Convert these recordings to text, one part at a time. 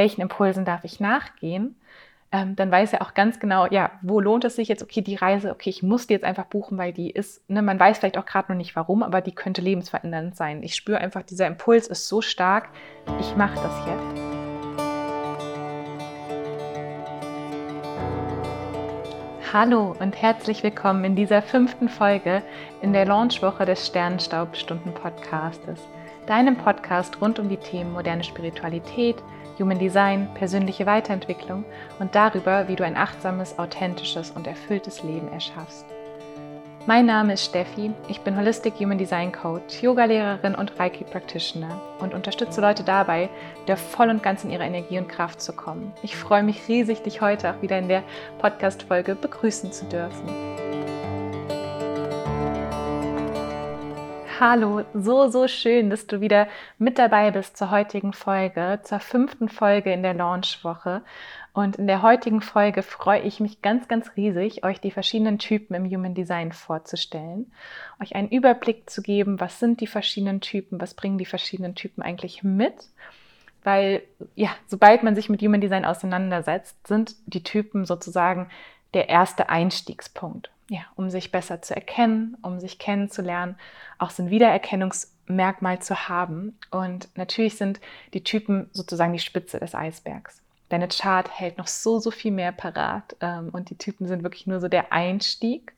welchen Impulsen darf ich nachgehen, ähm, dann weiß er auch ganz genau, ja, wo lohnt es sich jetzt, okay, die Reise, okay, ich muss die jetzt einfach buchen, weil die ist, ne, man weiß vielleicht auch gerade noch nicht warum, aber die könnte lebensverändernd sein. Ich spüre einfach, dieser Impuls ist so stark, ich mache das jetzt. Hallo und herzlich willkommen in dieser fünften Folge in der Launchwoche des Sternenstaubstunden Podcastes, deinem Podcast rund um die Themen moderne Spiritualität, Human Design, persönliche Weiterentwicklung und darüber, wie du ein achtsames, authentisches und erfülltes Leben erschaffst. Mein Name ist Steffi, ich bin Holistic Human Design Coach, Yogalehrerin und Reiki Practitioner und unterstütze Leute dabei, wieder voll und ganz in ihre Energie und Kraft zu kommen. Ich freue mich riesig, dich heute auch wieder in der Podcast-Folge begrüßen zu dürfen. Hallo, so, so schön, dass du wieder mit dabei bist zur heutigen Folge, zur fünften Folge in der Launchwoche. Und in der heutigen Folge freue ich mich ganz, ganz riesig, euch die verschiedenen Typen im Human Design vorzustellen, euch einen Überblick zu geben, was sind die verschiedenen Typen, was bringen die verschiedenen Typen eigentlich mit. Weil, ja, sobald man sich mit Human Design auseinandersetzt, sind die Typen sozusagen der erste Einstiegspunkt ja, um sich besser zu erkennen, um sich kennenzulernen, auch so ein Wiedererkennungsmerkmal zu haben. Und natürlich sind die Typen sozusagen die Spitze des Eisbergs. Deine Chart hält noch so, so viel mehr parat ähm, und die Typen sind wirklich nur so der Einstieg.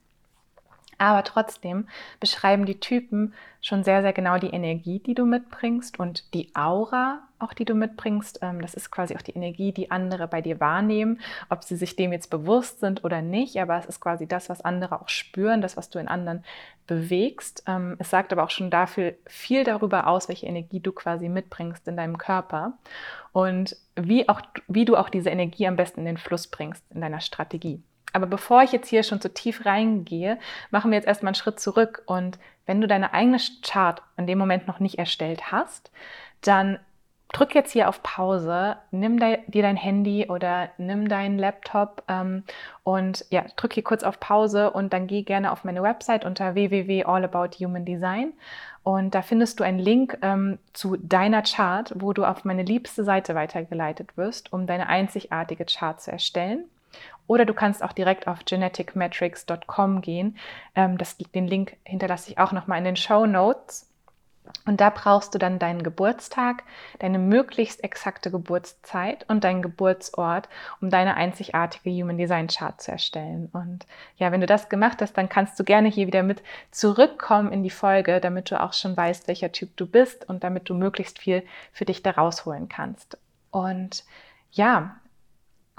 Aber trotzdem beschreiben die Typen schon sehr, sehr genau die Energie, die du mitbringst und die Aura, auch die du mitbringst. Ähm, das ist quasi auch die Energie, die andere bei dir wahrnehmen, ob sie sich dem jetzt bewusst sind oder nicht. Aber es ist quasi das, was andere auch spüren, das, was du in anderen bewegst. Ähm, es sagt aber auch schon dafür viel darüber aus, welche Energie du quasi mitbringst in deinem Körper und wie, auch, wie du auch diese Energie am besten in den Fluss bringst in deiner Strategie. Aber bevor ich jetzt hier schon zu tief reingehe, machen wir jetzt erstmal einen Schritt zurück. Und wenn du deine eigene Chart in dem Moment noch nicht erstellt hast, dann drück jetzt hier auf Pause, nimm dir dein Handy oder nimm deinen Laptop ähm, und ja, drück hier kurz auf Pause und dann geh gerne auf meine Website unter www.allabouthumandesign und da findest du einen Link ähm, zu deiner Chart, wo du auf meine liebste Seite weitergeleitet wirst, um deine einzigartige Chart zu erstellen. Oder du kannst auch direkt auf geneticmetrics.com gehen. Ähm, das, den Link hinterlasse ich auch nochmal in den Show Notes. Und da brauchst du dann deinen Geburtstag, deine möglichst exakte Geburtszeit und deinen Geburtsort, um deine einzigartige Human Design Chart zu erstellen. Und ja, wenn du das gemacht hast, dann kannst du gerne hier wieder mit zurückkommen in die Folge, damit du auch schon weißt, welcher Typ du bist und damit du möglichst viel für dich da rausholen kannst. Und ja,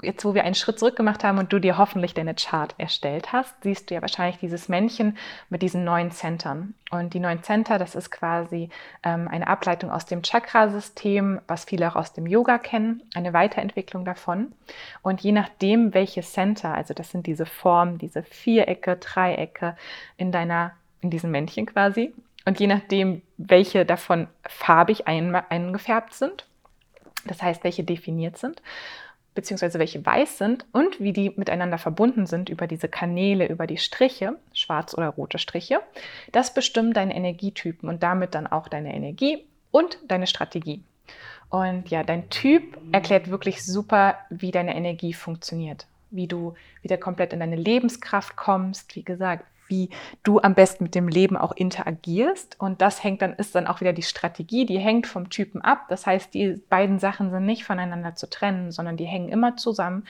jetzt wo wir einen Schritt zurück gemacht haben und du dir hoffentlich deine Chart erstellt hast, siehst du ja wahrscheinlich dieses Männchen mit diesen neun Centern. Und die neun Center, das ist quasi ähm, eine Ableitung aus dem Chakrasystem, was viele auch aus dem Yoga kennen, eine Weiterentwicklung davon. Und je nachdem, welche Center, also das sind diese Formen, diese Vierecke, Dreiecke in deiner, in diesem Männchen quasi, und je nachdem, welche davon farbig eingefärbt sind, das heißt, welche definiert sind, beziehungsweise welche weiß sind und wie die miteinander verbunden sind über diese Kanäle, über die Striche, schwarz oder rote Striche, das bestimmt deine Energietypen und damit dann auch deine Energie und deine Strategie. Und ja, dein Typ erklärt wirklich super, wie deine Energie funktioniert, wie du wieder komplett in deine Lebenskraft kommst, wie gesagt, wie du am besten mit dem Leben auch interagierst. Und das hängt dann, ist dann auch wieder die Strategie, die hängt vom Typen ab. Das heißt, die beiden Sachen sind nicht voneinander zu trennen, sondern die hängen immer zusammen.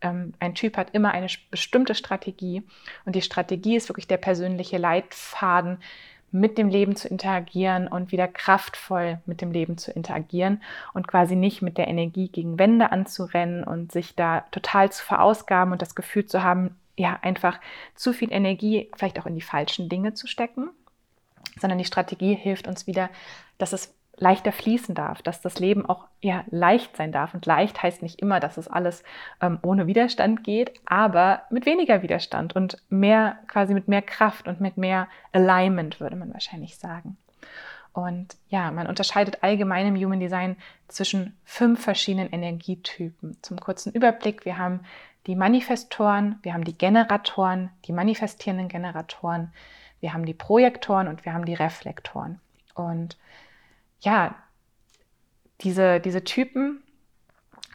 Ähm, ein Typ hat immer eine bestimmte Strategie und die Strategie ist wirklich der persönliche Leitfaden, mit dem Leben zu interagieren und wieder kraftvoll mit dem Leben zu interagieren und quasi nicht mit der Energie gegen Wände anzurennen und sich da total zu verausgaben und das Gefühl zu haben, ja, einfach zu viel Energie vielleicht auch in die falschen Dinge zu stecken, sondern die Strategie hilft uns wieder, dass es leichter fließen darf, dass das Leben auch ja, leicht sein darf. Und leicht heißt nicht immer, dass es alles ähm, ohne Widerstand geht, aber mit weniger Widerstand und mehr, quasi mit mehr Kraft und mit mehr Alignment, würde man wahrscheinlich sagen. Und ja, man unterscheidet allgemein im Human Design zwischen fünf verschiedenen Energietypen. Zum kurzen Überblick, wir haben die Manifestoren, wir haben die Generatoren, die manifestierenden Generatoren, wir haben die Projektoren und wir haben die Reflektoren. Und ja, diese, diese Typen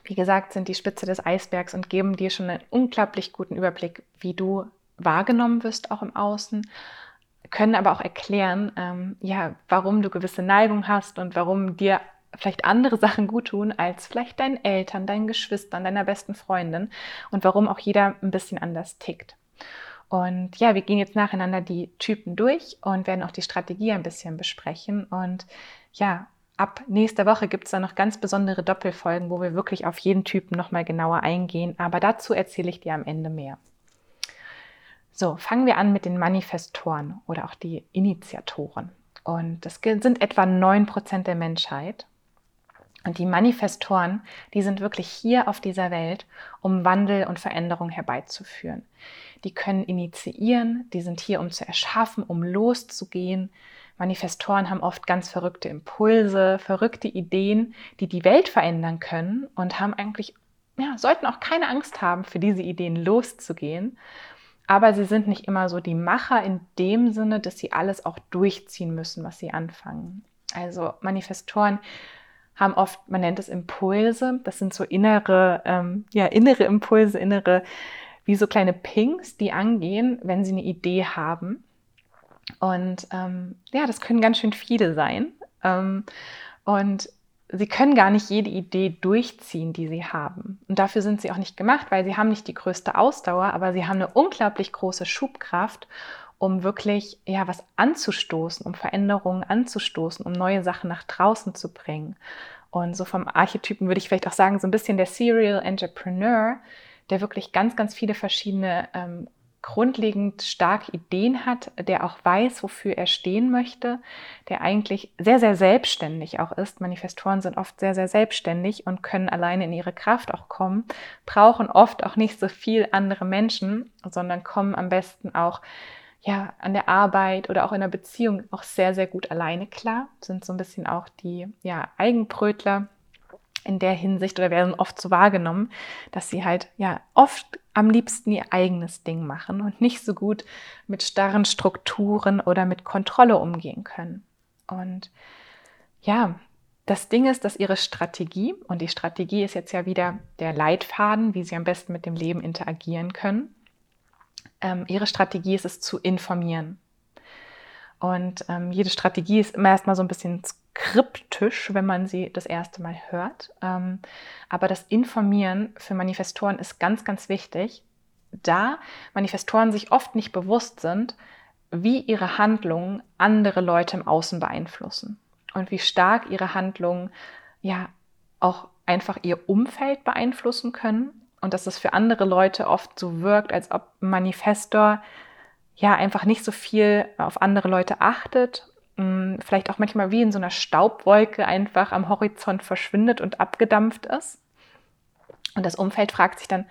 wie gesagt, sind die Spitze des Eisbergs und geben dir schon einen unglaublich guten Überblick, wie du wahrgenommen wirst, auch im Außen, können aber auch erklären, ähm, ja, warum du gewisse Neigung hast und warum dir vielleicht andere Sachen gut tun als vielleicht deinen Eltern, deinen Geschwistern, deiner besten Freundin und warum auch jeder ein bisschen anders tickt. Und ja, wir gehen jetzt nacheinander die Typen durch und werden auch die Strategie ein bisschen besprechen. Und ja, ab nächster Woche gibt es dann noch ganz besondere Doppelfolgen, wo wir wirklich auf jeden Typen nochmal genauer eingehen. Aber dazu erzähle ich dir am Ende mehr. So, fangen wir an mit den Manifestoren oder auch die Initiatoren. Und das sind etwa 9% der Menschheit. Und die Manifestoren, die sind wirklich hier auf dieser Welt, um Wandel und Veränderung herbeizuführen. Die können initiieren, die sind hier, um zu erschaffen, um loszugehen. Manifestoren haben oft ganz verrückte Impulse, verrückte Ideen, die die Welt verändern können und haben eigentlich, ja, sollten auch keine Angst haben, für diese Ideen loszugehen. Aber sie sind nicht immer so die Macher in dem Sinne, dass sie alles auch durchziehen müssen, was sie anfangen. Also Manifestoren haben oft, man nennt es Impulse, das sind so innere, ähm, ja, innere Impulse, innere, wie so kleine Pings, die angehen, wenn sie eine Idee haben. Und ähm, ja, das können ganz schön viele sein. Ähm, und sie können gar nicht jede Idee durchziehen, die sie haben. Und dafür sind sie auch nicht gemacht, weil sie haben nicht die größte Ausdauer, aber sie haben eine unglaublich große Schubkraft um wirklich ja was anzustoßen, um Veränderungen anzustoßen, um neue Sachen nach draußen zu bringen. Und so vom Archetypen würde ich vielleicht auch sagen, so ein bisschen der Serial Entrepreneur, der wirklich ganz, ganz viele verschiedene ähm, grundlegend starke Ideen hat, der auch weiß, wofür er stehen möchte, der eigentlich sehr, sehr selbstständig auch ist. Manifestoren sind oft sehr, sehr selbstständig und können alleine in ihre Kraft auch kommen, brauchen oft auch nicht so viel andere Menschen, sondern kommen am besten auch ja, an der Arbeit oder auch in der Beziehung auch sehr, sehr gut alleine klar, sind so ein bisschen auch die ja, Eigenbrötler in der Hinsicht oder werden oft so wahrgenommen, dass sie halt ja oft am liebsten ihr eigenes Ding machen und nicht so gut mit starren Strukturen oder mit Kontrolle umgehen können. Und ja, das Ding ist, dass ihre Strategie, und die Strategie ist jetzt ja wieder der Leitfaden, wie sie am besten mit dem Leben interagieren können, ähm, ihre Strategie ist es zu informieren. Und ähm, jede Strategie ist immer erstmal so ein bisschen kryptisch, wenn man sie das erste Mal hört. Ähm, aber das Informieren für Manifestoren ist ganz, ganz wichtig, da Manifestoren sich oft nicht bewusst sind, wie ihre Handlungen andere Leute im Außen beeinflussen und wie stark ihre Handlungen ja auch einfach ihr Umfeld beeinflussen können und dass es für andere Leute oft so wirkt, als ob ein Manifestor ja einfach nicht so viel auf andere Leute achtet, mm, vielleicht auch manchmal wie in so einer Staubwolke einfach am Horizont verschwindet und abgedampft ist. Und das Umfeld fragt sich dann,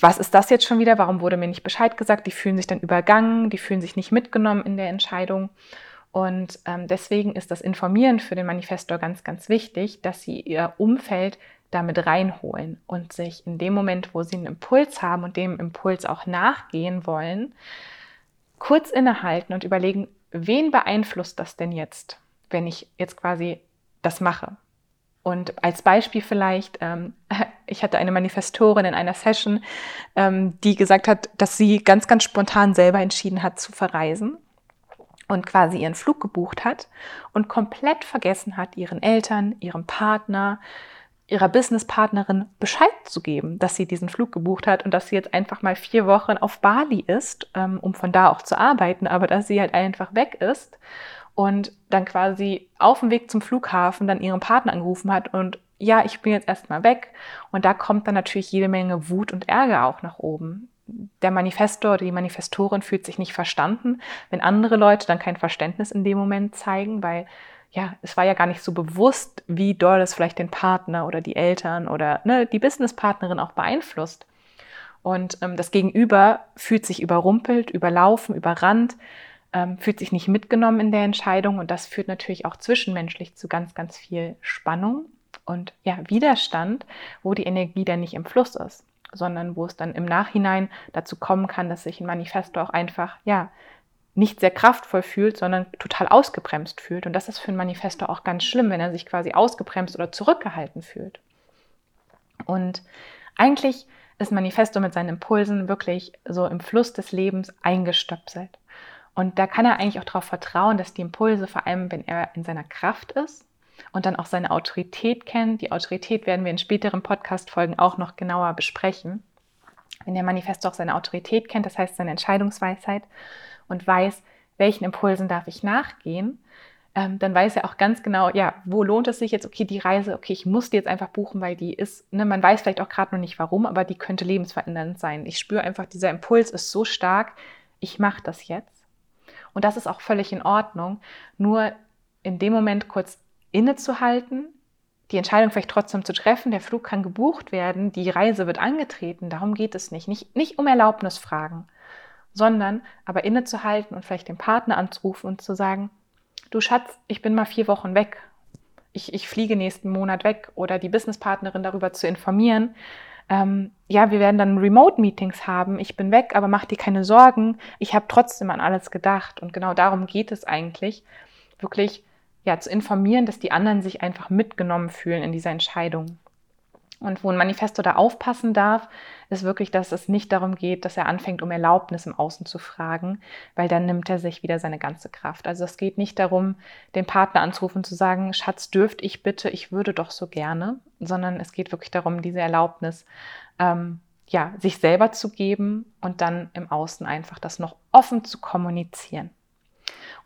was ist das jetzt schon wieder? Warum wurde mir nicht Bescheid gesagt? Die fühlen sich dann übergangen, die fühlen sich nicht mitgenommen in der Entscheidung. Und ähm, deswegen ist das Informieren für den Manifestor ganz, ganz wichtig, dass sie ihr Umfeld damit reinholen und sich in dem Moment, wo sie einen Impuls haben und dem Impuls auch nachgehen wollen, kurz innehalten und überlegen, wen beeinflusst das denn jetzt, wenn ich jetzt quasi das mache? Und als Beispiel vielleicht, ähm, ich hatte eine Manifestorin in einer Session, ähm, die gesagt hat, dass sie ganz, ganz spontan selber entschieden hat zu verreisen und quasi ihren Flug gebucht hat und komplett vergessen hat, ihren Eltern, ihrem Partner, ihrer Businesspartnerin Bescheid zu geben, dass sie diesen Flug gebucht hat und dass sie jetzt einfach mal vier Wochen auf Bali ist, ähm, um von da auch zu arbeiten, aber dass sie halt einfach weg ist und dann quasi auf dem Weg zum Flughafen dann ihren Partner angerufen hat und ja, ich bin jetzt erstmal weg. Und da kommt dann natürlich jede Menge Wut und Ärger auch nach oben. Der Manifestor oder die Manifestorin fühlt sich nicht verstanden, wenn andere Leute dann kein Verständnis in dem Moment zeigen, weil ja, es war ja gar nicht so bewusst, wie doll es vielleicht den Partner oder die Eltern oder ne, die Businesspartnerin auch beeinflusst. Und ähm, das Gegenüber fühlt sich überrumpelt, überlaufen, überrannt, ähm, fühlt sich nicht mitgenommen in der Entscheidung und das führt natürlich auch zwischenmenschlich zu ganz, ganz viel Spannung und ja, Widerstand, wo die Energie dann nicht im Fluss ist, sondern wo es dann im Nachhinein dazu kommen kann, dass sich ein Manifesto auch einfach ja nicht sehr kraftvoll fühlt, sondern total ausgebremst fühlt. Und das ist für ein Manifesto auch ganz schlimm, wenn er sich quasi ausgebremst oder zurückgehalten fühlt. Und eigentlich ist Manifesto mit seinen Impulsen wirklich so im Fluss des Lebens eingestöpselt. Und da kann er eigentlich auch darauf vertrauen, dass die Impulse, vor allem wenn er in seiner Kraft ist und dann auch seine Autorität kennt, die Autorität werden wir in späteren Podcast-Folgen auch noch genauer besprechen. Wenn der Manifesto auch seine Autorität kennt, das heißt seine Entscheidungsweisheit und weiß, welchen Impulsen darf ich nachgehen, ähm, dann weiß er auch ganz genau, ja, wo lohnt es sich jetzt, okay, die Reise, okay, ich muss die jetzt einfach buchen, weil die ist, ne, man weiß vielleicht auch gerade noch nicht warum, aber die könnte lebensverändernd sein. Ich spüre einfach, dieser Impuls ist so stark, ich mache das jetzt. Und das ist auch völlig in Ordnung. Nur in dem Moment kurz innezuhalten, die Entscheidung vielleicht trotzdem zu treffen, der Flug kann gebucht werden, die Reise wird angetreten, darum geht es nicht. Nicht, nicht um Erlaubnis fragen, sondern aber innezuhalten und vielleicht den Partner anzurufen und zu sagen, du Schatz, ich bin mal vier Wochen weg. Ich, ich fliege nächsten Monat weg oder die Businesspartnerin darüber zu informieren. Ähm, ja, wir werden dann Remote-Meetings haben. Ich bin weg, aber mach dir keine Sorgen. Ich habe trotzdem an alles gedacht. Und genau darum geht es eigentlich, wirklich ja, zu informieren, dass die anderen sich einfach mitgenommen fühlen in dieser Entscheidung. Und wo ein Manifesto da aufpassen darf, ist wirklich, dass es nicht darum geht, dass er anfängt, um Erlaubnis im Außen zu fragen, weil dann nimmt er sich wieder seine ganze Kraft. Also es geht nicht darum, den Partner anzurufen und zu sagen, Schatz, dürft ich bitte, ich würde doch so gerne, sondern es geht wirklich darum, diese Erlaubnis, ähm, ja, sich selber zu geben und dann im Außen einfach das noch offen zu kommunizieren.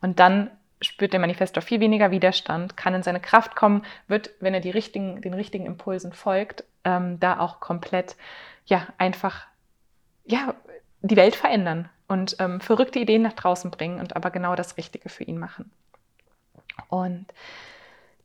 Und dann spürt der Manifestor viel weniger Widerstand, kann in seine Kraft kommen, wird, wenn er die richtigen, den richtigen Impulsen folgt, ähm, da auch komplett, ja, einfach, ja, die Welt verändern und ähm, verrückte Ideen nach draußen bringen und aber genau das Richtige für ihn machen. Und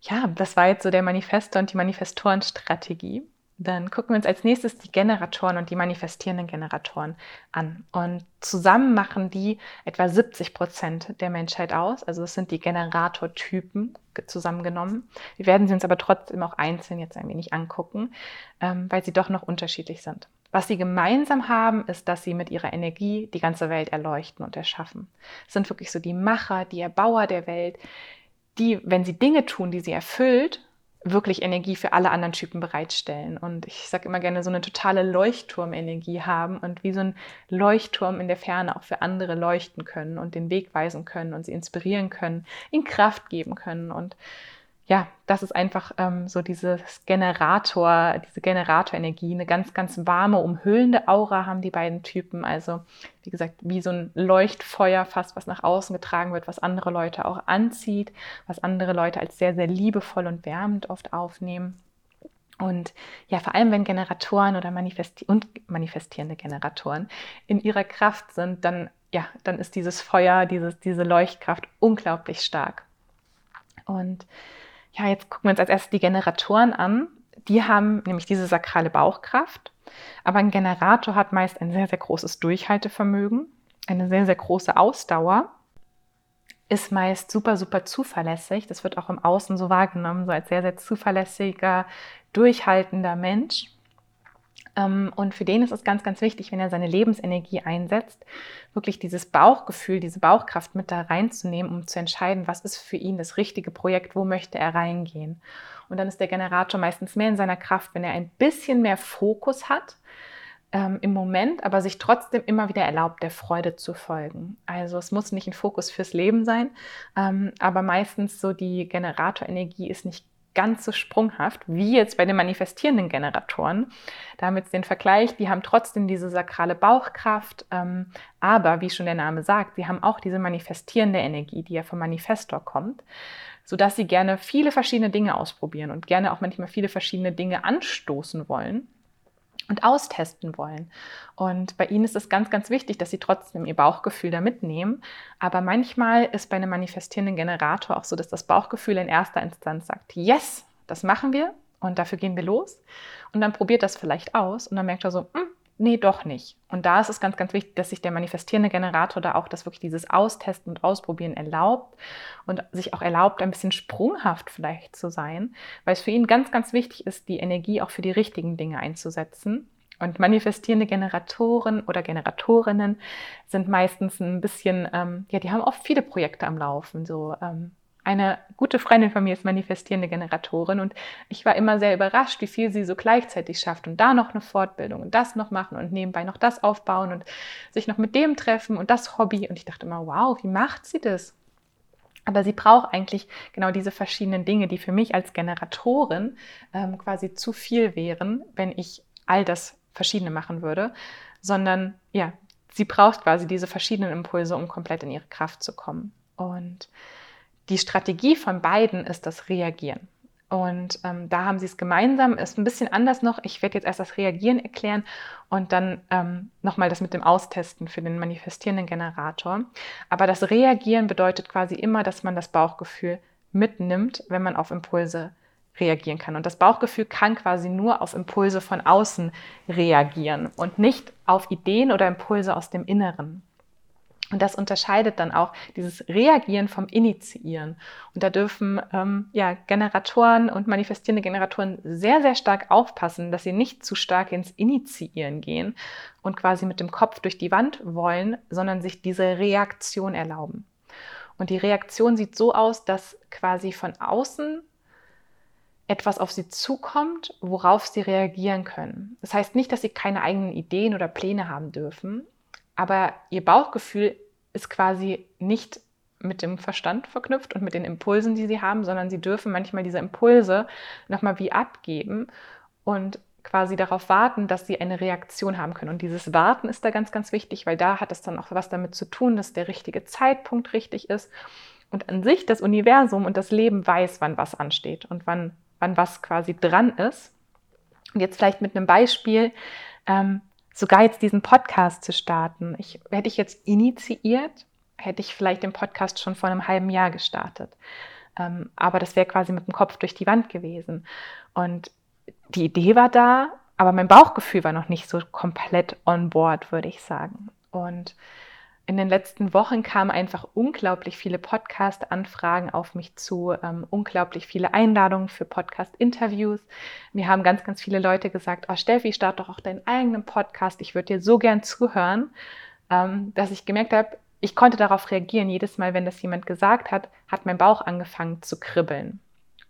ja, das war jetzt so der Manifestor und die Manifestorenstrategie. Dann gucken wir uns als nächstes die Generatoren und die manifestierenden Generatoren an. Und zusammen machen die etwa 70 Prozent der Menschheit aus. Also es sind die Generatortypen zusammengenommen. Wir werden sie uns aber trotzdem auch einzeln jetzt ein wenig angucken, ähm, weil sie doch noch unterschiedlich sind. Was sie gemeinsam haben, ist, dass sie mit ihrer Energie die ganze Welt erleuchten und erschaffen. Es sind wirklich so die Macher, die Erbauer der Welt, die, wenn sie Dinge tun, die sie erfüllt, wirklich Energie für alle anderen Typen bereitstellen. Und ich sage immer gerne, so eine totale Leuchtturmenergie haben und wie so ein Leuchtturm in der Ferne auch für andere leuchten können und den Weg weisen können und sie inspirieren können, ihnen Kraft geben können und ja, das ist einfach ähm, so dieses Generator, diese Generatorenergie, eine ganz, ganz warme, umhüllende Aura haben die beiden Typen. Also, wie gesagt, wie so ein Leuchtfeuer fast, was nach außen getragen wird, was andere Leute auch anzieht, was andere Leute als sehr, sehr liebevoll und wärmend oft aufnehmen. Und ja, vor allem wenn Generatoren oder manifesti und manifestierende Generatoren in ihrer Kraft sind, dann, ja, dann ist dieses Feuer, dieses, diese Leuchtkraft unglaublich stark. Und ja, jetzt gucken wir uns als erstes die Generatoren an. Die haben nämlich diese sakrale Bauchkraft. Aber ein Generator hat meist ein sehr, sehr großes Durchhaltevermögen, eine sehr, sehr große Ausdauer, ist meist super, super zuverlässig. Das wird auch im Außen so wahrgenommen, so als sehr, sehr zuverlässiger, durchhaltender Mensch. Ähm, und für den ist es ganz, ganz wichtig, wenn er seine Lebensenergie einsetzt, wirklich dieses Bauchgefühl, diese Bauchkraft mit da reinzunehmen, um zu entscheiden, was ist für ihn das richtige Projekt, wo möchte er reingehen. Und dann ist der Generator meistens mehr in seiner Kraft, wenn er ein bisschen mehr Fokus hat ähm, im Moment, aber sich trotzdem immer wieder erlaubt, der Freude zu folgen. Also es muss nicht ein Fokus fürs Leben sein, ähm, aber meistens so die Generatorenergie ist nicht ganz so sprunghaft wie jetzt bei den manifestierenden Generatoren. Da haben wir jetzt den Vergleich, die haben trotzdem diese sakrale Bauchkraft, ähm, aber wie schon der Name sagt, sie haben auch diese manifestierende Energie, die ja vom Manifestor kommt, sodass sie gerne viele verschiedene Dinge ausprobieren und gerne auch manchmal viele verschiedene Dinge anstoßen wollen und austesten wollen. Und bei ihnen ist es ganz, ganz wichtig, dass sie trotzdem ihr Bauchgefühl da mitnehmen. Aber manchmal ist bei einem manifestierenden Generator auch so, dass das Bauchgefühl in erster Instanz sagt, yes, das machen wir und dafür gehen wir los. Und dann probiert das vielleicht aus und dann merkt er so, hm, nee, doch nicht. Und da ist es ganz, ganz wichtig, dass sich der manifestierende Generator da auch das wirklich dieses Austesten und Ausprobieren erlaubt und sich auch erlaubt, ein bisschen sprunghaft vielleicht zu sein, weil es für ihn ganz, ganz wichtig ist, die Energie auch für die richtigen Dinge einzusetzen. Und manifestierende Generatoren oder Generatorinnen sind meistens ein bisschen, ähm, ja, die haben oft viele Projekte am Laufen, so ähm, eine gute Freundin von mir ist manifestierende Generatorin und ich war immer sehr überrascht, wie viel sie so gleichzeitig schafft und da noch eine Fortbildung und das noch machen und nebenbei noch das aufbauen und sich noch mit dem treffen und das Hobby. Und ich dachte immer, wow, wie macht sie das? Aber sie braucht eigentlich genau diese verschiedenen Dinge, die für mich als Generatorin ähm, quasi zu viel wären, wenn ich all das Verschiedene machen würde, sondern ja, sie braucht quasi diese verschiedenen Impulse, um komplett in ihre Kraft zu kommen. Und die Strategie von beiden ist das Reagieren. Und ähm, da haben sie es gemeinsam, ist ein bisschen anders noch. Ich werde jetzt erst das Reagieren erklären und dann ähm, nochmal das mit dem Austesten für den manifestierenden Generator. Aber das Reagieren bedeutet quasi immer, dass man das Bauchgefühl mitnimmt, wenn man auf Impulse reagieren kann. Und das Bauchgefühl kann quasi nur auf Impulse von außen reagieren und nicht auf Ideen oder Impulse aus dem Inneren. Und das unterscheidet dann auch dieses Reagieren vom Initiieren. Und da dürfen ähm, ja, Generatoren und manifestierende Generatoren sehr, sehr stark aufpassen, dass sie nicht zu stark ins Initiieren gehen und quasi mit dem Kopf durch die Wand wollen, sondern sich diese Reaktion erlauben. Und die Reaktion sieht so aus, dass quasi von außen etwas auf sie zukommt, worauf sie reagieren können. Das heißt nicht, dass sie keine eigenen Ideen oder Pläne haben dürfen, aber ihr Bauchgefühl ist quasi nicht mit dem Verstand verknüpft und mit den Impulsen, die sie haben, sondern sie dürfen manchmal diese Impulse nochmal wie abgeben und quasi darauf warten, dass sie eine Reaktion haben können. Und dieses Warten ist da ganz, ganz wichtig, weil da hat es dann auch was damit zu tun, dass der richtige Zeitpunkt richtig ist. Und an sich das Universum und das Leben weiß, wann was ansteht und wann, wann was quasi dran ist. Und jetzt vielleicht mit einem Beispiel. Ähm, sogar jetzt diesen Podcast zu starten. Ich, hätte ich jetzt initiiert, hätte ich vielleicht den Podcast schon vor einem halben Jahr gestartet. Ähm, aber das wäre quasi mit dem Kopf durch die Wand gewesen. Und die Idee war da, aber mein Bauchgefühl war noch nicht so komplett on board, würde ich sagen. Und in den letzten Wochen kamen einfach unglaublich viele Podcast-Anfragen auf mich zu, ähm, unglaublich viele Einladungen für Podcast-Interviews. Mir haben ganz, ganz viele Leute gesagt, oh Steffi, start doch auch deinen eigenen Podcast, ich würde dir so gern zuhören, ähm, dass ich gemerkt habe, ich konnte darauf reagieren. Jedes Mal, wenn das jemand gesagt hat, hat mein Bauch angefangen zu kribbeln.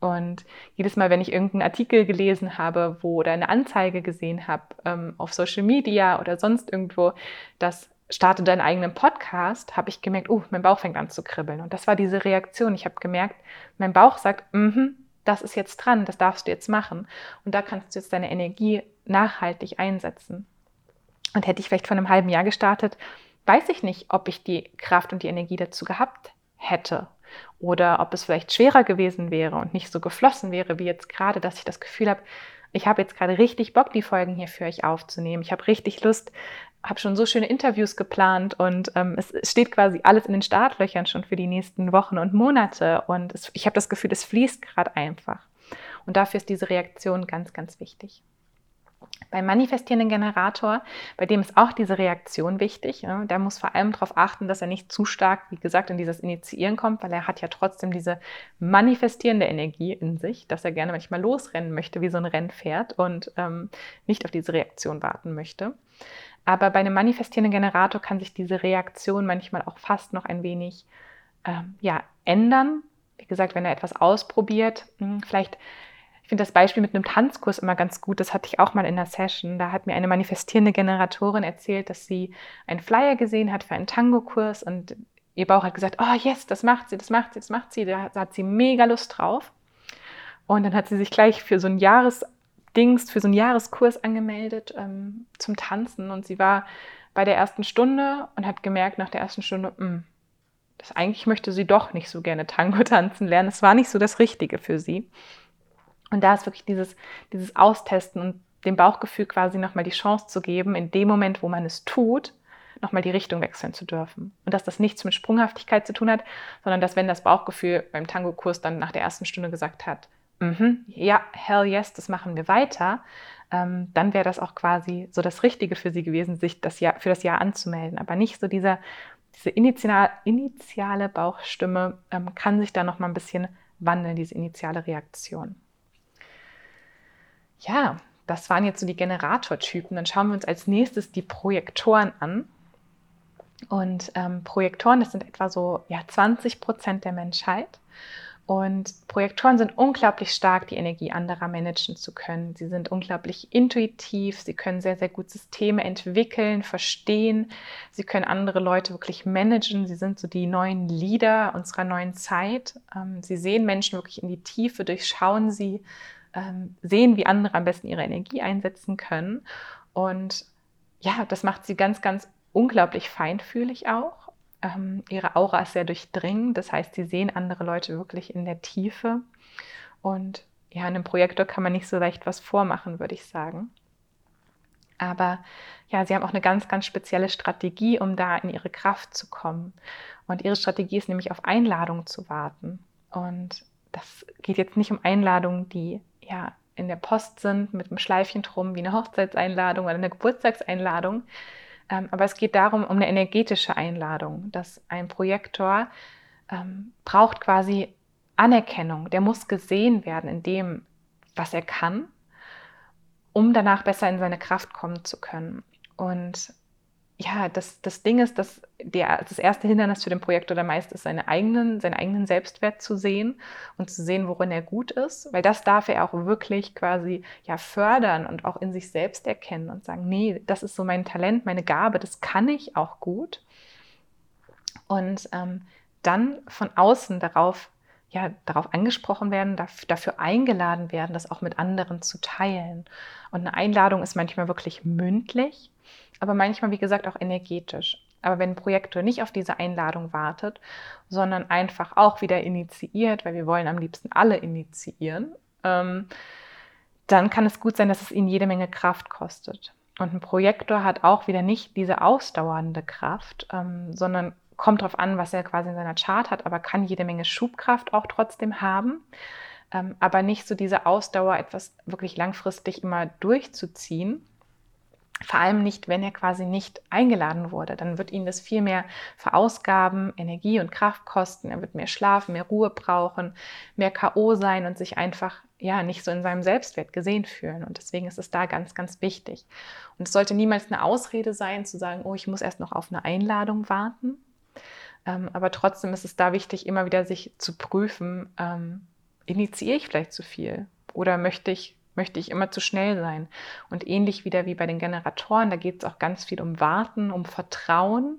Und jedes Mal, wenn ich irgendeinen Artikel gelesen habe, wo oder eine Anzeige gesehen habe ähm, auf Social Media oder sonst irgendwo, dass starte deinen eigenen Podcast, habe ich gemerkt, oh, mein Bauch fängt an zu kribbeln. Und das war diese Reaktion. Ich habe gemerkt, mein Bauch sagt, mm das ist jetzt dran, das darfst du jetzt machen. Und da kannst du jetzt deine Energie nachhaltig einsetzen. Und hätte ich vielleicht vor einem halben Jahr gestartet, weiß ich nicht, ob ich die Kraft und die Energie dazu gehabt hätte. Oder ob es vielleicht schwerer gewesen wäre und nicht so geflossen wäre wie jetzt gerade, dass ich das Gefühl habe, ich habe jetzt gerade richtig Bock, die Folgen hier für euch aufzunehmen. Ich habe richtig Lust, habe schon so schöne Interviews geplant und ähm, es steht quasi alles in den Startlöchern schon für die nächsten Wochen und Monate und es, ich habe das Gefühl, es fließt gerade einfach. Und dafür ist diese Reaktion ganz, ganz wichtig. Beim manifestierenden Generator, bei dem ist auch diese Reaktion wichtig. Ja, der muss vor allem darauf achten, dass er nicht zu stark, wie gesagt, in dieses Initiieren kommt, weil er hat ja trotzdem diese manifestierende Energie in sich, dass er gerne manchmal losrennen möchte, wie so ein Rennpferd und ähm, nicht auf diese Reaktion warten möchte. Aber bei einem manifestierenden Generator kann sich diese Reaktion manchmal auch fast noch ein wenig ähm, ja, ändern. Wie gesagt, wenn er etwas ausprobiert, hm, vielleicht ich finde das Beispiel mit einem Tanzkurs immer ganz gut. Das hatte ich auch mal in der Session. Da hat mir eine manifestierende Generatorin erzählt, dass sie einen Flyer gesehen hat für einen Tango-Kurs und ihr Bauch hat gesagt, oh yes, das macht sie, das macht sie, das macht sie. Da hat sie mega Lust drauf. Und dann hat sie sich gleich für so ein Jahresdings, für so einen Jahreskurs angemeldet ähm, zum Tanzen. Und sie war bei der ersten Stunde und hat gemerkt nach der ersten Stunde, mh, hm, das eigentlich möchte sie doch nicht so gerne Tango tanzen lernen. Es war nicht so das Richtige für sie. Und da ist wirklich dieses, dieses Austesten und dem Bauchgefühl quasi nochmal die Chance zu geben, in dem Moment, wo man es tut, nochmal die Richtung wechseln zu dürfen. Und dass das nichts mit Sprunghaftigkeit zu tun hat, sondern dass wenn das Bauchgefühl beim Tango-Kurs dann nach der ersten Stunde gesagt hat, -hmm, ja, hell yes, das machen wir weiter, ähm, dann wäre das auch quasi so das Richtige für sie gewesen, sich das Jahr, für das Jahr anzumelden. Aber nicht so dieser, diese initial, initiale Bauchstimme ähm, kann sich da nochmal ein bisschen wandeln, diese initiale Reaktion. Ja, das waren jetzt so die Generatortypen. Dann schauen wir uns als nächstes die Projektoren an. Und ähm, Projektoren, das sind etwa so ja, 20 Prozent der Menschheit. Und Projektoren sind unglaublich stark, die Energie anderer managen zu können. Sie sind unglaublich intuitiv, sie können sehr, sehr gut Systeme entwickeln, verstehen. Sie können andere Leute wirklich managen. Sie sind so die neuen Leader unserer neuen Zeit. Ähm, sie sehen Menschen wirklich in die Tiefe, durchschauen sie, ähm, sehen, wie andere am besten ihre Energie einsetzen können. Und ja, das macht sie ganz, ganz unglaublich feinfühlig auch. Ähm, ihre Aura ist sehr durchdringend, das heißt, sie sehen andere Leute wirklich in der Tiefe. Und ja, in einem Projektor kann man nicht so leicht was vormachen, würde ich sagen. Aber ja, sie haben auch eine ganz, ganz spezielle Strategie, um da in ihre Kraft zu kommen. Und ihre Strategie ist nämlich auf Einladungen zu warten. Und das geht jetzt nicht um Einladungen, die ja in der Post sind mit einem Schleifchen drum, wie eine Hochzeitseinladung oder eine Geburtstagseinladung, aber es geht darum, um eine energetische Einladung, dass ein Projektor ähm, braucht quasi Anerkennung. Der muss gesehen werden in dem, was er kann, um danach besser in seine Kraft kommen zu können. Und ja, das, das Ding ist, dass der, das erste Hindernis für den Projekt oder meist ist, seine eigenen, seinen eigenen Selbstwert zu sehen und zu sehen, worin er gut ist, weil das darf er auch wirklich quasi ja fördern und auch in sich selbst erkennen und sagen, nee, das ist so mein Talent, meine Gabe, das kann ich auch gut. Und ähm, dann von außen darauf ja, darauf angesprochen werden, dafür eingeladen werden, das auch mit anderen zu teilen. Und eine Einladung ist manchmal wirklich mündlich aber manchmal, wie gesagt, auch energetisch. Aber wenn ein Projektor nicht auf diese Einladung wartet, sondern einfach auch wieder initiiert, weil wir wollen am liebsten alle initiieren, ähm, dann kann es gut sein, dass es ihnen jede Menge Kraft kostet. Und ein Projektor hat auch wieder nicht diese ausdauernde Kraft, ähm, sondern kommt darauf an, was er quasi in seiner Chart hat, aber kann jede Menge Schubkraft auch trotzdem haben. Ähm, aber nicht so diese Ausdauer, etwas wirklich langfristig immer durchzuziehen. Vor allem nicht, wenn er quasi nicht eingeladen wurde. Dann wird ihn das viel mehr verausgaben, Energie und Kraft kosten. Er wird mehr schlafen, mehr Ruhe brauchen, mehr K.O. sein und sich einfach ja nicht so in seinem Selbstwert gesehen fühlen. Und deswegen ist es da ganz, ganz wichtig. Und es sollte niemals eine Ausrede sein, zu sagen, oh, ich muss erst noch auf eine Einladung warten. Ähm, aber trotzdem ist es da wichtig, immer wieder sich zu prüfen, ähm, initiiere ich vielleicht zu viel? Oder möchte ich möchte ich immer zu schnell sein. Und ähnlich wieder wie bei den Generatoren, da geht es auch ganz viel um Warten, um Vertrauen,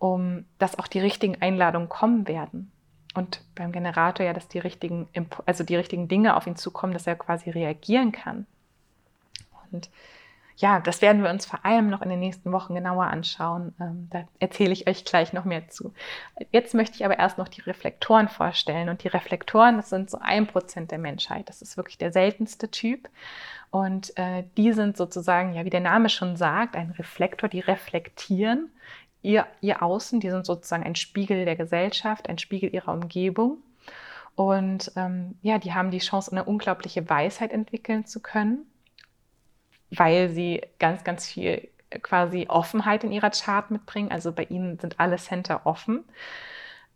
um dass auch die richtigen Einladungen kommen werden. Und beim Generator ja, dass die richtigen, also die richtigen Dinge auf ihn zukommen, dass er quasi reagieren kann. Und ja, das werden wir uns vor allem noch in den nächsten Wochen genauer anschauen. Ähm, da erzähle ich euch gleich noch mehr zu. Jetzt möchte ich aber erst noch die Reflektoren vorstellen. Und die Reflektoren, das sind so ein Prozent der Menschheit. Das ist wirklich der seltenste Typ. Und äh, die sind sozusagen, ja, wie der Name schon sagt, ein Reflektor, die reflektieren ihr, ihr Außen. Die sind sozusagen ein Spiegel der Gesellschaft, ein Spiegel ihrer Umgebung. Und ähm, ja, die haben die Chance, eine unglaubliche Weisheit entwickeln zu können weil sie ganz, ganz viel quasi Offenheit in ihrer Chart mitbringen. Also bei ihnen sind alle Center offen,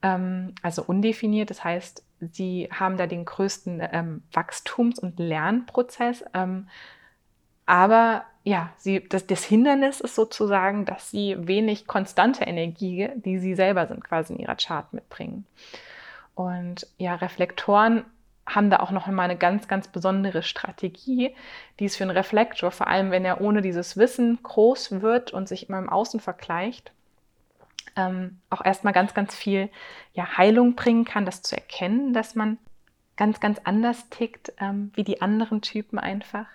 ähm, also undefiniert. Das heißt, sie haben da den größten ähm, Wachstums- und Lernprozess. Ähm, aber ja, sie, das, das, Hindernis ist sozusagen, dass sie wenig konstante Energie, die sie selber sind, quasi in ihrer Chart mitbringen. Und ja, Reflektoren haben da auch noch einmal eine ganz, ganz besondere Strategie, die ist für einen Reflektor, vor allem wenn er ohne dieses Wissen groß wird und sich immer im Außen vergleicht, ähm, auch erstmal ganz, ganz viel ja, Heilung bringen kann, das zu erkennen, dass man ganz, ganz anders tickt ähm, wie die anderen Typen einfach.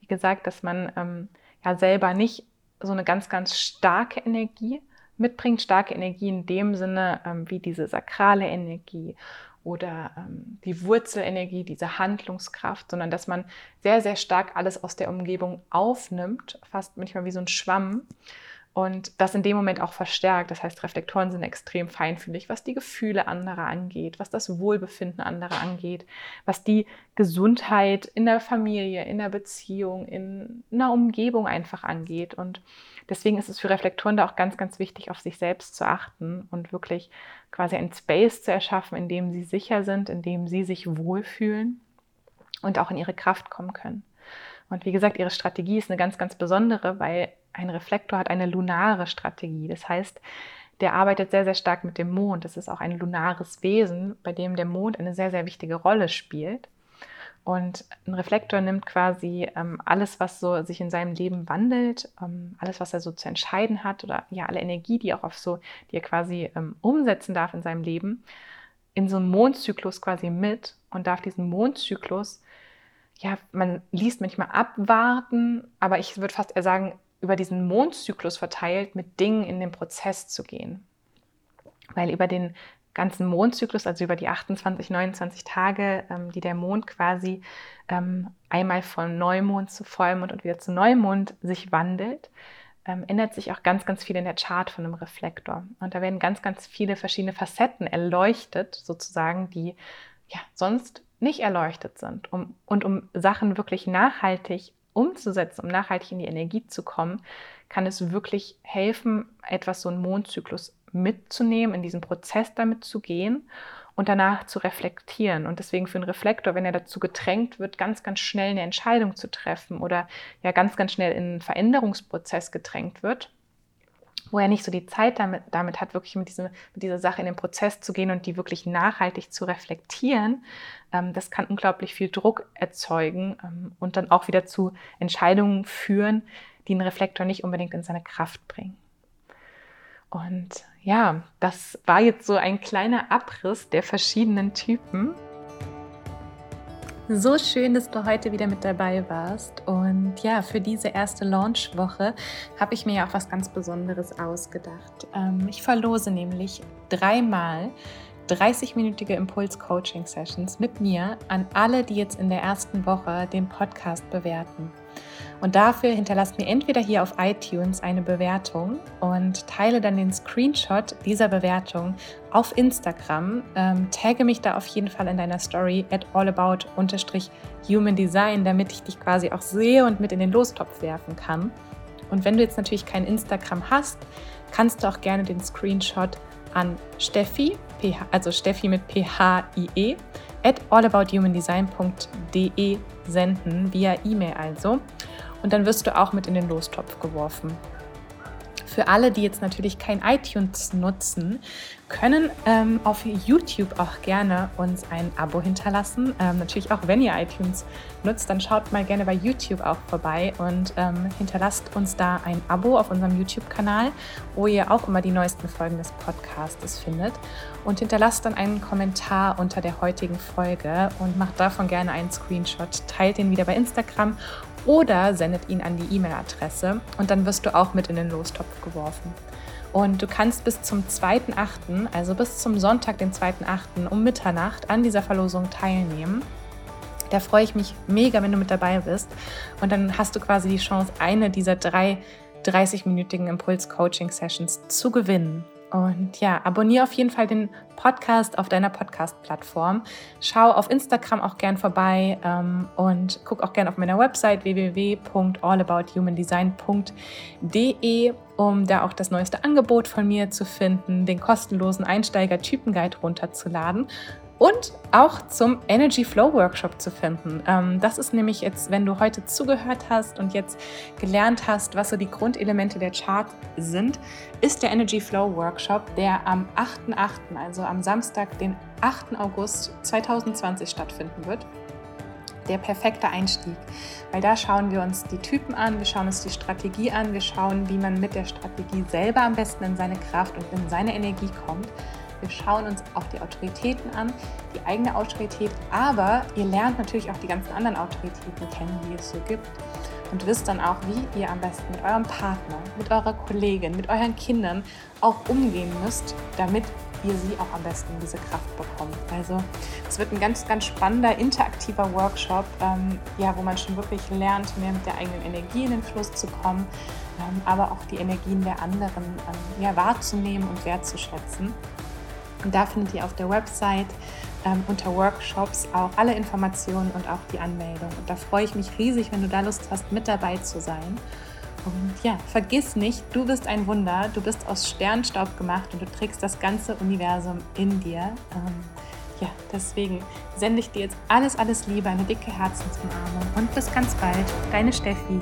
Wie gesagt, dass man ähm, ja selber nicht so eine ganz, ganz starke Energie mitbringt, starke Energie in dem Sinne ähm, wie diese sakrale Energie oder ähm, die Wurzelenergie, diese Handlungskraft, sondern dass man sehr, sehr stark alles aus der Umgebung aufnimmt, fast manchmal wie so ein Schwamm und das in dem Moment auch verstärkt. Das heißt, Reflektoren sind extrem feinfühlig, was die Gefühle anderer angeht, was das Wohlbefinden anderer angeht, was die Gesundheit in der Familie, in der Beziehung, in einer Umgebung einfach angeht. Und deswegen ist es für Reflektoren da auch ganz, ganz wichtig, auf sich selbst zu achten und wirklich quasi ein Space zu erschaffen, in dem sie sicher sind, in dem sie sich wohlfühlen und auch in ihre Kraft kommen können. Und wie gesagt, ihre Strategie ist eine ganz, ganz besondere, weil ein Reflektor hat eine lunare Strategie. Das heißt, der arbeitet sehr, sehr stark mit dem Mond. Das ist auch ein lunares Wesen, bei dem der Mond eine sehr, sehr wichtige Rolle spielt. Und ein Reflektor nimmt quasi ähm, alles, was so sich in seinem Leben wandelt, ähm, alles, was er so zu entscheiden hat oder ja, alle Energie, die auch auf so, die er quasi ähm, umsetzen darf in seinem Leben, in so einen Mondzyklus quasi mit und darf diesen Mondzyklus, ja, man liest manchmal abwarten, aber ich würde fast eher sagen, über diesen Mondzyklus verteilt mit Dingen in den Prozess zu gehen. Weil über den ganzen Mondzyklus, also über die 28, 29 Tage, ähm, die der Mond quasi ähm, einmal von Neumond zu Vollmond und wieder zu Neumond sich wandelt, ähm, ändert sich auch ganz, ganz viel in der Chart von einem Reflektor. Und da werden ganz, ganz viele verschiedene Facetten erleuchtet, sozusagen, die ja sonst nicht erleuchtet sind. Um, und um Sachen wirklich nachhaltig umzusetzen, um nachhaltig in die Energie zu kommen, kann es wirklich helfen, etwas so einen Mondzyklus mitzunehmen, in diesen Prozess damit zu gehen und danach zu reflektieren. Und deswegen für einen Reflektor, wenn er dazu gedrängt wird, ganz, ganz schnell eine Entscheidung zu treffen oder ja ganz, ganz schnell in einen Veränderungsprozess gedrängt wird, wo er nicht so die Zeit damit, damit hat, wirklich mit, diesem, mit dieser Sache in den Prozess zu gehen und die wirklich nachhaltig zu reflektieren, ähm, das kann unglaublich viel Druck erzeugen ähm, und dann auch wieder zu Entscheidungen führen, die einen Reflektor nicht unbedingt in seine Kraft bringen. Und ja, das war jetzt so ein kleiner Abriss der verschiedenen Typen. So schön, dass du heute wieder mit dabei warst. Und ja, für diese erste Launchwoche habe ich mir ja auch was ganz Besonderes ausgedacht. Ähm, ich verlose nämlich dreimal 30-minütige Impuls-Coaching-Sessions mit mir an alle, die jetzt in der ersten Woche den Podcast bewerten. Und dafür hinterlasst mir entweder hier auf iTunes eine Bewertung und teile dann den Screenshot dieser Bewertung auf Instagram. Ähm, tagge mich da auf jeden Fall in deiner Story at allabout-human damit ich dich quasi auch sehe und mit in den Lostopf werfen kann. Und wenn du jetzt natürlich kein Instagram hast, kannst du auch gerne den Screenshot an Steffi, also Steffi mit P-H-I-E, at allabouthumandesign.de senden, via E-Mail also und dann wirst du auch mit in den Lostopf geworfen. Für alle, die jetzt natürlich kein iTunes nutzen, können ähm, auf YouTube auch gerne uns ein Abo hinterlassen. Ähm, natürlich auch, wenn ihr iTunes nutzt, dann schaut mal gerne bei YouTube auch vorbei und ähm, hinterlasst uns da ein Abo auf unserem YouTube-Kanal, wo ihr auch immer die neuesten Folgen des Podcasts findet. Und hinterlasst dann einen Kommentar unter der heutigen Folge und macht davon gerne einen Screenshot, teilt den wieder bei Instagram oder sendet ihn an die E-Mail-Adresse und dann wirst du auch mit in den Lostopf geworfen. Und du kannst bis zum 2.8., also bis zum Sonntag, den 2.8. um Mitternacht an dieser Verlosung teilnehmen. Da freue ich mich mega, wenn du mit dabei bist. Und dann hast du quasi die Chance, eine dieser drei 30-minütigen Impuls-Coaching-Sessions zu gewinnen. Und ja, abonniere auf jeden Fall den Podcast auf deiner Podcast-Plattform. Schau auf Instagram auch gern vorbei ähm, und guck auch gern auf meiner Website www.allabouthumandesign.de, um da auch das neueste Angebot von mir zu finden, den kostenlosen Einsteiger-Typenguide runterzuladen und auch zum Energy Flow Workshop zu finden. Ähm, das ist nämlich jetzt, wenn du heute zugehört hast und jetzt gelernt hast, was so die Grundelemente der Chart sind, ist der Energy Flow Workshop, der am 8.8., also am Samstag, den 8. August 2020 stattfinden wird der perfekte Einstieg, weil da schauen wir uns die Typen an, wir schauen uns die Strategie an, wir schauen, wie man mit der Strategie selber am besten in seine Kraft und in seine Energie kommt wir schauen uns auch die Autoritäten an, die eigene Autorität, aber ihr lernt natürlich auch die ganzen anderen Autoritäten kennen, die es so gibt. Und wisst dann auch, wie ihr am besten mit eurem Partner, mit eurer Kollegin, mit euren Kindern auch umgehen müsst, damit ihr sie auch am besten diese Kraft bekommt. Also es wird ein ganz, ganz spannender, interaktiver Workshop, ähm, ja, wo man schon wirklich lernt, mehr mit der eigenen Energie in den Fluss zu kommen, ähm, aber auch die Energien der anderen ähm, ja, wahrzunehmen und wertzuschätzen. Und da findet ihr auf der Website ähm, unter Workshops auch alle Informationen und auch die Anmeldung. Und da freue ich mich riesig, wenn du da Lust hast, mit dabei zu sein. Und ja, vergiss nicht, du bist ein Wunder, du bist aus Sternstaub gemacht und du trägst das ganze Universum in dir. Ähm, ja, deswegen sende ich dir jetzt alles, alles Liebe, eine dicke Herzensumarmung und bis ganz bald, deine Steffi.